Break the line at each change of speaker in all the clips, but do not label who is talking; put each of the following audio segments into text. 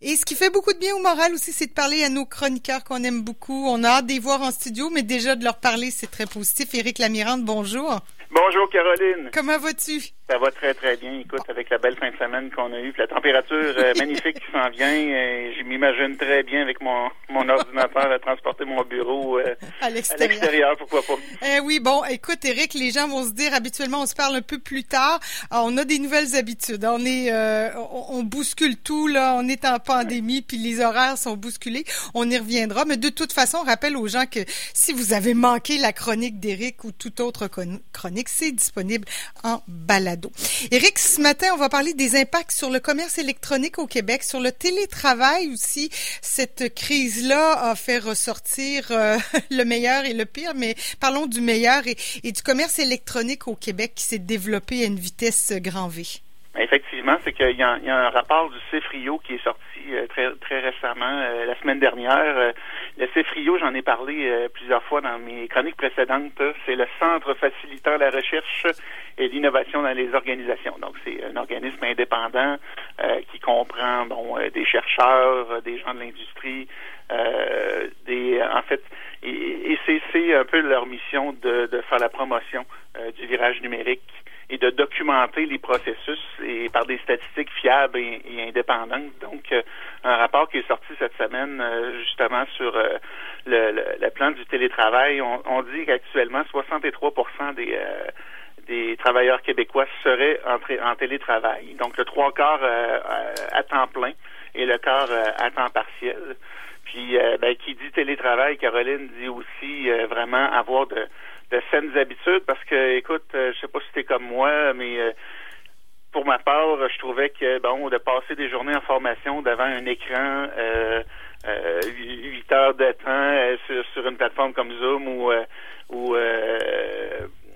Et ce qui fait beaucoup de bien au moral aussi, c'est de parler à nos chroniqueurs qu'on aime beaucoup. On a hâte de voir en studio, mais déjà de leur parler, c'est très positif. Éric Lamirande, bonjour.
Bonjour Caroline.
Comment vas-tu?
Ça va très très bien. Écoute, avec la belle fin de semaine qu'on a eue, la température euh, magnifique qui s'en vient, euh, je m'imagine très bien avec mon, mon ordinateur à transporter mon bureau euh, à l'extérieur. pourquoi pas.
Eh oui, bon, écoute Eric, les gens vont se dire habituellement on se parle un peu plus tard. Alors, on a des nouvelles habitudes. On est on, bouscule tout là, on est en pandémie puis les horaires sont bousculés. On y reviendra, mais de toute façon, on rappelle aux gens que si vous avez manqué la chronique d'Eric ou toute autre chronique, c'est disponible en balade Éric, ce matin, on va parler des impacts sur le commerce électronique au Québec, sur le télétravail aussi. Cette crise-là a fait ressortir euh, le meilleur et le pire, mais parlons du meilleur et, du commerce électronique au Québec qui s'est développé à une vitesse grand V.
Effectivement, c'est qu'il y, a un rapport du CFRIO qui est sorti euh, très, très récemment, euh, la semaine dernière. le CFRIO, j'en ai parlé plusieurs fois dans mes chroniques précédentes. C'est le Centre facilitant la recherche et l'innovation dans les organisations. Donc, c'est un organisme indépendant euh, qui comprend euh, des chercheurs, euh, des gens de l'industrie, en fait, et, c'est un peu leur mission de faire la promotion du virage numérique et de documenter les processus et par des statistiques fiables et, indépendantes. Donc, un rapport qui est sorti cette semaine justement sur le, le, plan du télétravail, on, dit qu'actuellement 63% des des travailleurs québécois seraient en, télétravail. Donc le trois quarts euh, euh, à temps plein et le quart euh, à temps partiel. Puis ben, qui dit télétravail, Caroline dit aussi vraiment avoir de, de saines habitudes parce que écoute, je sais pas si t'es comme moi, mais pour ma part, je trouvais que bon, de passer des journées en formation devant un écran euh, 8 heures de temps sur, sur, une plateforme comme Zoom ou ou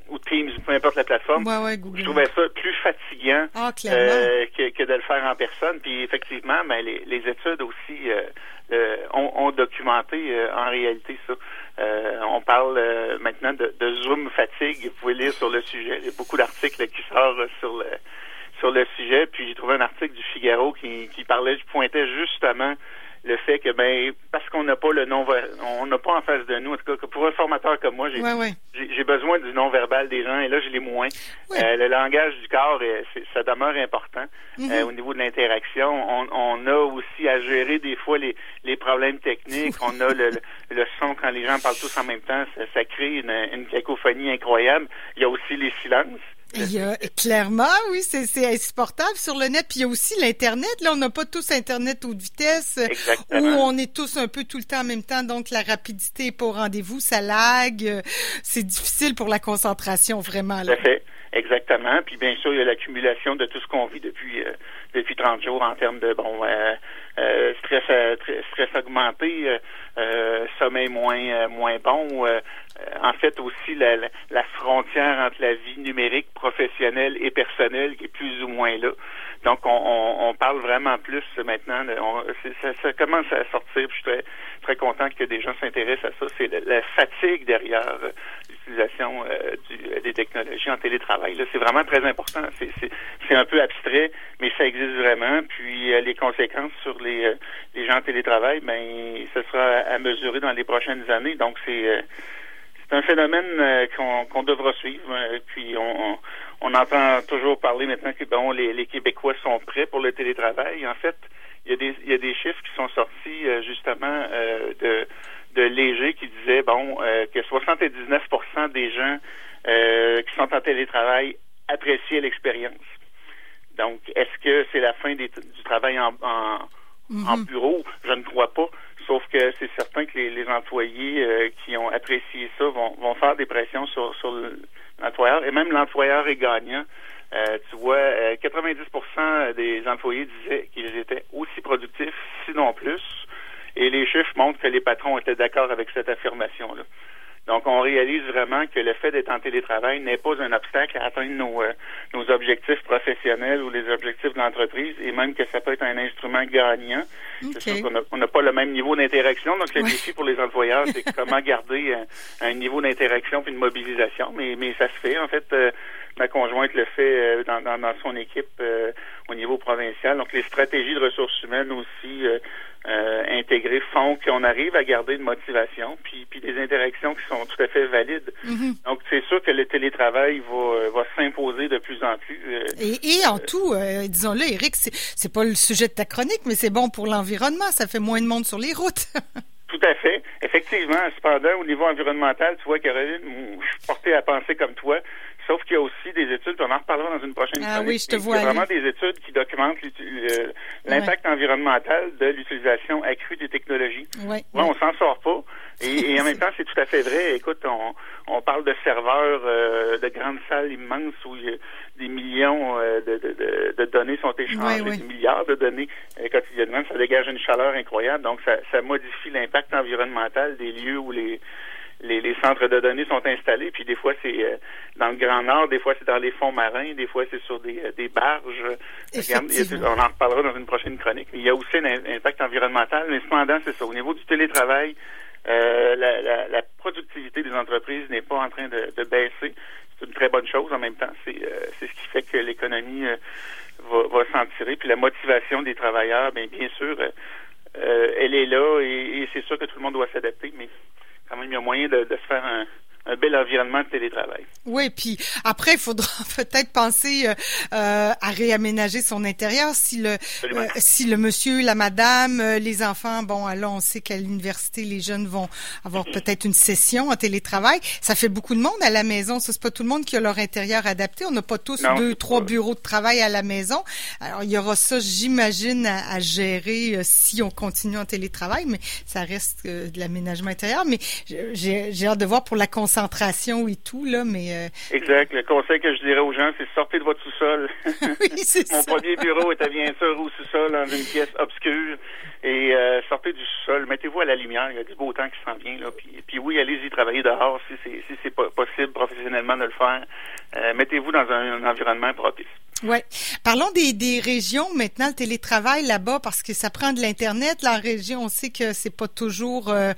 ou Teams, peu importe la plateforme. je trouvais ça plus fatigant
ah, euh,
que, de le faire en personne. Puis effectivement, ben, les, les études aussi euh, ont, documenté euh, en réalité ça. on parle maintenant de, Zoom fatigue. Vous pouvez lire sur le sujet. Il y a beaucoup d'articles qui sortent sur le sur le sujet. Puis j'ai trouvé un article du Figaro qui, qui parlait, je pointais justement le fait que ben parce qu'on n'a pas le non on n'a pas en face de nous en tout cas pour un formateur comme moi j'ai j'ai besoin du non verbal des gens et là je l'ai moins. Euh, le langage du corps euh, ça demeure important mm-hmm. euh, au niveau de l'interaction. On, on, a aussi à gérer des fois les, les problèmes techniques. On a le, le, son quand les gens parlent tous en même temps ça, ça crée une, une cacophonie incroyable. Il y a aussi les silences
il y a, clairement, oui, c'est, insupportable sur le net. Puis il y a aussi l'Internet. Là, on n'a pas tous Internet haute vitesse. Où on est tous un peu tout le temps en même temps. Donc, la rapidité est pas au rendez-vous. Ça lag. C'est difficile pour la concentration, vraiment. Là.
fait. Exactement. Puis bien sûr, il y a l'accumulation de tout ce qu'on vit depuis euh, depuis 30 jours en termes de bon euh, euh, stress stress augmenté, sommeil moins moins bon. en fait aussi la, la, frontière entre la vie numérique, professionnelle et personnelle qui est plus ou moins là. Donc on, on, parle vraiment plus maintenant. On, ça, ça, commence à sortir. je suis très très content que des gens s'intéressent à ça. C'est la, fatigue derrière l'utilisation des technologies en télétravail c'est vraiment très important. C'est un peu abstrait, mais ça existe vraiment. Puis euh, les conséquences sur les, euh, les gens en télétravail, ben, ce sera à mesurer dans les prochaines années. Donc c'est euh, un phénomène qu'on devra suivre. Puis on, entend toujours parler maintenant que bon, les, Québécois sont prêts pour le télétravail. En fait, il y a des, chiffres qui sont sortis justement de, de Léger qui disaient bon que 79 des gens euh, qui sont en télétravail apprécier l'expérience. Donc, est-ce que c'est la fin du travail en, mhm. bureau? Je ne crois pas. Sauf que c'est certain que les, employés euh, qui ont apprécié ça vont, faire des pressions sur, l'employeur. Et même l'employeur est gagnant. Euh, tu vois, 90% des employés disaient qu'ils étaient aussi productifs, sinon plus. Et les chiffres montrent que les patrons étaient d'accord avec cette affirmation-là. Donc, on réalise vraiment que le fait d'être en télétravail n'est pas un obstacle à atteindre nos, euh, nos objectifs professionnels ou les objectifs de l'entreprise, et même que ça peut être un instrument gagnant. C'est sûr qu'on n'a pas le même niveau d'interaction. Donc, le défi pour les employeurs, c'est comment garder un, niveau d'interaction puis de mobilisation. Mais, mais ça se fait. En fait, euh, ma conjointe le fait dans, dans, dans, son équipe au niveau provincial. Donc, les stratégies de ressources humaines aussi euh, intégrés font qu'on arrive à garder une motivation, puis, puis des interactions qui sont tout à fait valides. Mm-hmm. Donc, c'est sûr que le télétravail va, euh, va s'imposer de plus en plus.
Euh, et, et, en tout, disons-le, Eric, c'est pas le sujet de ta chronique, mais c'est bon pour l'environnement. Ça fait moins de monde sur les routes.
Tout à fait. Effectivement, cependant, au niveau environnemental, tu vois, Caroline, je suis porté à penser comme toi. Sauf qu'il y a aussi des études, on en reparlera dans une prochaine
ah, oui, je te vois.
Il y a vraiment des études qui documentent l'impact environnemental de l'utilisation accrue des technologies.
Oui,
ouais, on s'en sort pas. Et, en même temps, c'est tout à fait vrai. Écoute, on, on parle de serveurs euh, de grandes salles immenses où il y a des millions euh, de, de, de, données sont échangées, des milliards de données euh, quotidiennement. Ça dégage une chaleur incroyable. Donc, ça, ça modifie l'impact environnemental des lieux où les les, centres de données sont installés, puis des fois c'est euh, dans le Grand Nord, des fois c'est dans les fonds marins, des fois c'est sur des, euh, des barges. on en reparlera dans une prochaine chronique. Il y a aussi un impact environnemental, mais cependant, c'est ça. Au niveau du télétravail, euh, la, la, productivité des entreprises n'est pas en train de, de baisser. C'est une très bonne chose en même temps. C'est c'est ce qui fait que l'économie va, va s'en tirer. Puis la motivation des travailleurs, bien, bien sûr, elle est là et, et c'est sûr que tout le monde doit s'adapter, mais quand même, il y a moyen de, de faire un, un bel environnement de télétravail.
Oui, puis après, il faudra peut-être penser euh, euh, à réaménager son intérieur si le euh, si le monsieur, la madame, les enfants, bon, alors on sait qu'à l'université, les jeunes vont avoir peut-être une session en télétravail. Ça fait beaucoup de monde à la maison. Ce n'est pas tout le monde qui a leur intérieur adapté. On n'a pas tous deux, trois bureaux de travail à la maison. Alors, il y aura ça, j'imagine, à, gérer si on continue en télétravail, mais ça reste de l'aménagement intérieur. Mais j'ai hâte de voir pour la concentration et tout, là, mais... Euh,
exact. Le conseil que je dirais aux gens, c'est sortez de votre sous-sol.
oui, c'est
Mon premier bureau était bien sûr au sous-sol, dans une pièce obscure. Et euh, sortez du sous-sol, mettez-vous à la lumière, il y a du beau temps qui s'en vient. Là. Puis, puis oui, allez-y travailler dehors si c'est si c'est possible professionnellement de le faire. Euh, mettez-vous dans un environnement propice.
Oui. Parlons des, des régions maintenant, le télétravail là-bas, parce que ça prend de l'Internet. La région, on sait que c'est pas toujours euh,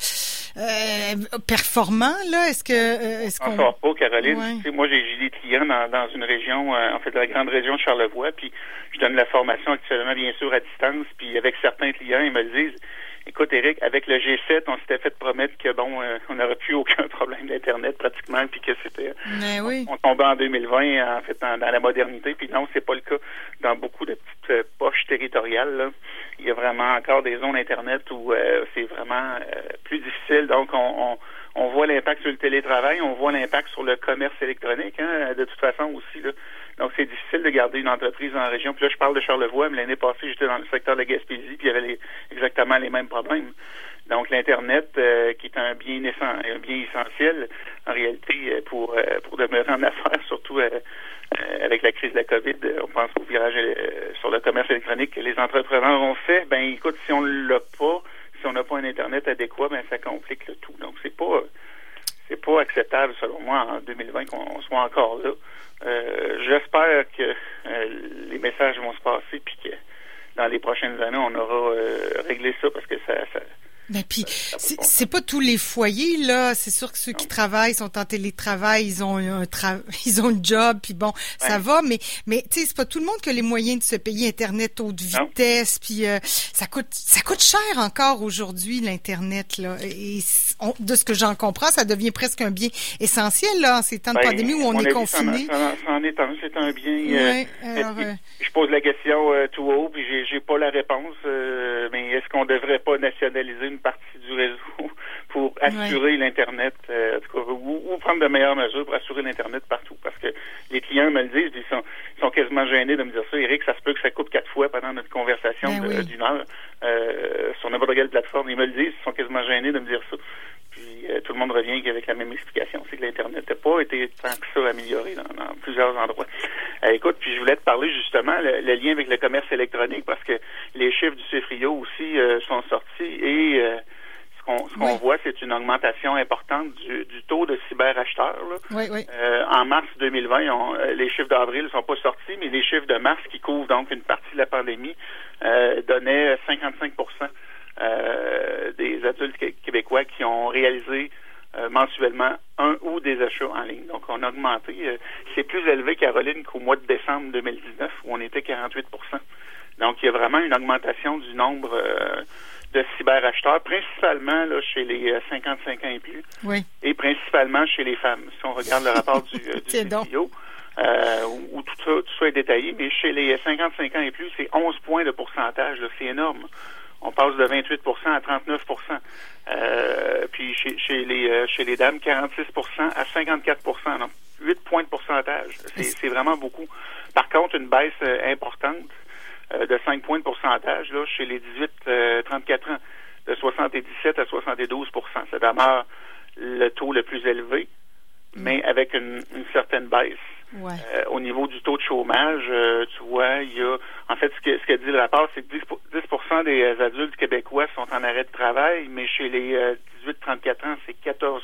euh, performant, là. Est-ce que euh, est-ce qu'on...
pas, Caroline. moi, j'ai des clients dans, dans une région, euh, en fait, la grande région de Charlevoix, puis je donne la formation actuellement, bien sûr, à distance, puis avec certains clients, ils me le disent Écoute, Eric, avec le G7, on s'était fait promettre que bon, euh, on n'aurait plus aucun problème d'internet pratiquement, puis que c'était,
oui.
on, tombait en 2020 en fait dans, la modernité, puis non, c'est pas le cas dans beaucoup de petites euh, poches territoriales. Là. Il y a vraiment encore des zones internet où euh, c'est vraiment plus difficile. Donc, on, on, voit l'impact sur le télétravail, on voit l'impact sur le commerce électronique, hein, de toute façon aussi là. Donc, c'est difficile de garder une entreprise en région. Puis là, je parle de Charlevoix, mais l'année passée, j'étais dans le secteur de la Gaspésie, puis il y avait exactement les mêmes problèmes. Donc, l'Internet, euh, qui est un bien, un bien essentiel, en réalité, euh, pour, euh, pour demeurer en affaires, surtout avec la crise de la COVID, on pense au virage sur le commerce électronique que les entrepreneurs ont fait. Ben, écoute, si on ne l'a pas, si on n'a pas un Internet adéquat, ben, ça complique le tout. Acceptable, selon moi, en 2020 qu'on soit encore là. Euh, j'espère que euh, les messages vont se passer puis que dans les prochaines années, on aura euh, réglé ça parce que ça
mais puis c'est pas tous les foyers là. C'est sûr que ceux qui travaillent sont en télétravail, ils ont un tra ils ont un job, puis bon, ça va. Mais mais tu sais, c'est pas tout le monde qui a les moyens de se payer internet haute vitesse. Puis euh, ça coûte ça coûte cher encore aujourd'hui l'internet là. Et de ce que j'en comprends, ça devient presque un bien essentiel là en ces temps de ben, pandémie où on est confiné.
Ça, est un, c'est un bien. Euh, je pose la question tout haut, puis j'ai pas la réponse. mais est-ce qu'on devrait pas nationaliser une partie du réseau pour assurer l'Internet, euh, ou, prendre de meilleures mesures pour assurer l'Internet partout. Parce que les clients me le disent, ils sont, sont quasiment gênés de me dire ça. Eric, ça se peut que ça coupe quatre fois pendant notre conversation ben d'une heure euh, sur n'importe quelle plateforme. Ils me le disent, ils sont quasiment gênés de me dire ça. Euh, le monde revient avec la même explication, c'est que l'Internet n'a pas été tant que ça amélioré dans, plusieurs endroits. écoute, puis je voulais te parler justement le, lien avec le commerce électronique parce que les chiffres du CFRIO aussi sont sortis et ce qu'on voit, c'est une augmentation importante du, taux de cyberacheteurs.
Oui, oui.
Euh, en mars 2020, euh, les chiffres d'avril ne sont pas sortis, mais les chiffres de mars, qui couvrent donc une partie de la pandémie, euh, donnaient 55% des adultes québécois qui ont réalisé mensuellement un ou des achats en ligne. Donc, on a augmenté. c'est plus élevé, Caroline, qu'au mois de décembre 2019, où on était 48 Donc, il y a vraiment une augmentation du nombre de cyberacheteurs, principalement là, chez les 55 ans et plus,
oui.
et principalement chez les femmes. Si on regarde le rapport du, du CIO, euh, où, tout, ça, tout ça est détaillé, mais chez les 55 ans et plus, c'est 11 points de pourcentage, c'est énorme. On passe de 28% à 39% euh, Puis chez, chez, les, euh, chez les dames, 46% à 54% donc 8 points de pourcentage. C'est vraiment beaucoup. Par contre, une baisse euh, importante de 5 points de pourcentage là, chez les 18-34 ans, de 77 à 72% Ça demeure le taux le plus élevé, mais avec une certaine baisse. Euh, au niveau du taux de chômage, euh, tu vois, il y a en fait ce que ce que dit le rapport, c'est que 10, 10 des euh, adultes québécois sont en arrêt de travail, mais chez les 18-34 ans, c'est 14%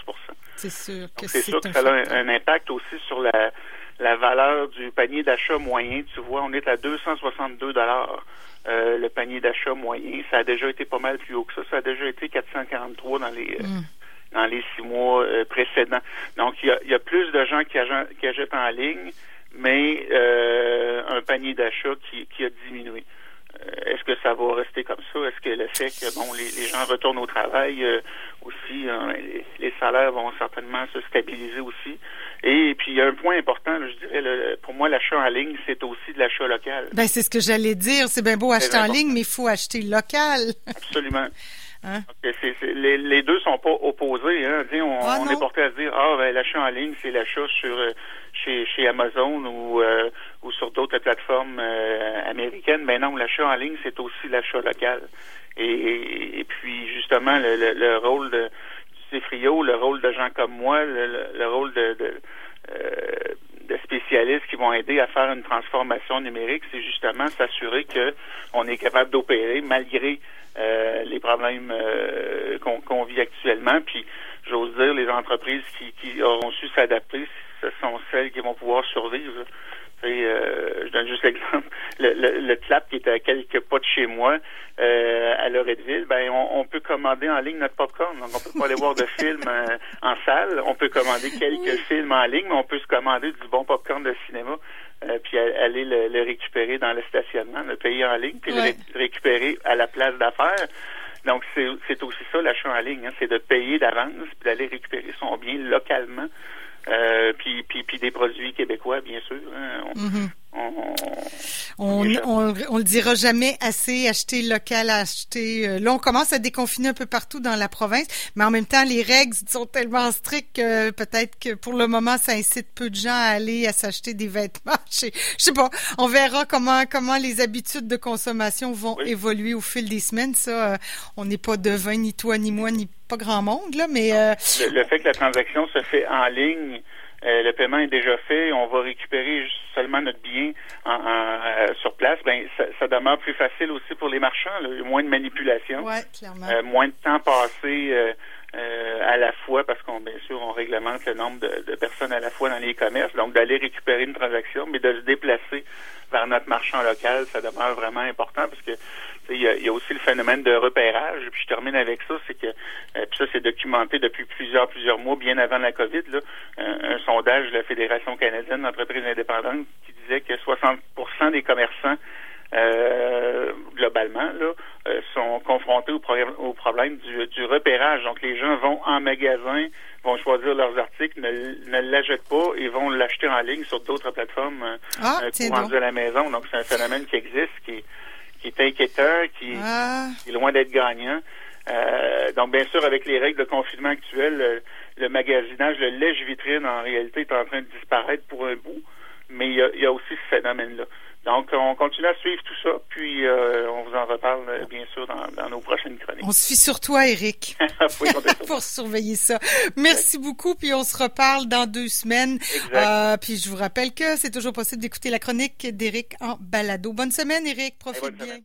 C'est sûr que
c'est sûr que ça a un, impact aussi sur la la valeur du panier d'achat moyen. Tu vois, on est à 262 dollars. le panier d'achat moyen, ça a déjà été pas mal plus haut que ça. Ça a déjà été 443 dans les mm dans les six mois euh, précédents. Donc, il y, a, il y, a, plus de gens qui, qui achètent en ligne, mais euh, un panier d'achat qui, qui, a diminué. Euh, est-ce que ça va rester comme ça? Est-ce que le fait que bon les, les gens retournent au travail aussi, hein, les, salaires vont certainement se stabiliser aussi. Et puis il y a un point important, je dirais, pour moi, l'achat en ligne, c'est aussi de l'achat local.
Ben c'est ce que j'allais dire. C'est bien beau acheter en ligne, mais il faut acheter local.
Absolument. Hein? les, les, deux sont pas opposés. Hein? On, ah, on est porté à se dire ah ben l'achat en ligne c'est l'achat sur euh, chez, chez Amazon ou euh, ou sur d'autres plateformes euh, américaines. Mais non, l'achat en ligne c'est aussi l'achat local. Et, et, puis justement le, le, rôle de du Frio, le rôle de gens comme moi, le, le rôle de, de de spécialistes qui vont aider à faire une transformation numérique, c'est justement s'assurer que on est capable d'opérer malgré euh, les problèmes euh, qu'on vit actuellement. Puis, j'ose dire, les entreprises qui, qui auront su s'adapter, ce sont celles qui vont pouvoir survivre. Euh, je donne juste l'exemple. Le, le, le, clap qui est à quelques pas de chez moi, euh, à Loretteville, ben on, peut commander en ligne notre popcorn. Donc on peut pas aller voir de films euh, en salle. On peut commander quelques films en ligne, mais on peut se commander du bon popcorn de cinéma. Euh, puis aller le, récupérer dans le stationnement, le payer en ligne, puis le récupérer à la place d'affaires. Donc, c'est aussi ça, l'achat en ligne, hein, c'est de payer d'avance, puis d'aller récupérer son bien localement puis, puis, puis, des produits québécois, bien sûr. Hein.
Mm-hmm. On, on, on, le dira jamais assez, acheter local, acheter. Euh, là, on commence à déconfiner un peu partout dans la province, mais en même temps, les règles sont tellement strictes que peut-être que pour le moment, ça incite peu de gens à aller à s'acheter des vêtements. Je sais, je sais pas. On verra comment comment les habitudes de consommation vont évoluer au fil des semaines. Ça, euh, on n'est pas devin ni toi ni moi ni pas grand monde là, mais
euh, le, fait que la transaction se fait en ligne euh, le paiement est déjà fait, on va récupérer seulement notre bien en, euh, sur place, ben ça, ça, demeure plus facile aussi pour les marchands, là. moins de manipulation,
euh,
moins de temps passé à la fois, parce qu'on bien sûr on réglemente le nombre de, de, personnes à la fois dans les commerces, donc d'aller récupérer une transaction, mais de se déplacer vers notre marchand local, ça demeure vraiment important parce que il y, a, aussi le phénomène de repérage. Puis je termine avec ça, c'est que euh, puis ça c'est documenté depuis plusieurs plusieurs mois, bien avant la COVID. Là, un, sondage de la Fédération canadienne d'entreprises indépendantes qui disait que 60% des commerçants euh, globalement, là, euh, sont confrontés au, problème, au problème du, du, repérage. Donc, les gens vont en magasin, vont choisir leurs articles, ne, ne l'achètent pas et vont l'acheter en ligne sur d'autres plateformes
ah,
euh, de la maison. Donc, c'est un phénomène qui existe, qui, qui est inquiétant, qui,
ah.
est loin d'être gagnant. Euh, donc, bien sûr, avec les règles de confinement actuelles, le, magasinage, le lèche-vitrine, en réalité, est en train de disparaître pour un bout. Mais il y a, il y a aussi ce phénomène-là. Donc, on continue à suivre tout ça, puis euh, on vous en reparle, euh, bien sûr, dans, dans, nos prochaines chroniques.
On se fie sur toi, Eric, pour surveiller ça. Merci beaucoup, puis on se reparle dans deux semaines. Euh, puis je vous rappelle que c'est toujours possible d'écouter la chronique d'Eric en balado. Bonne semaine, Eric. Profite bien.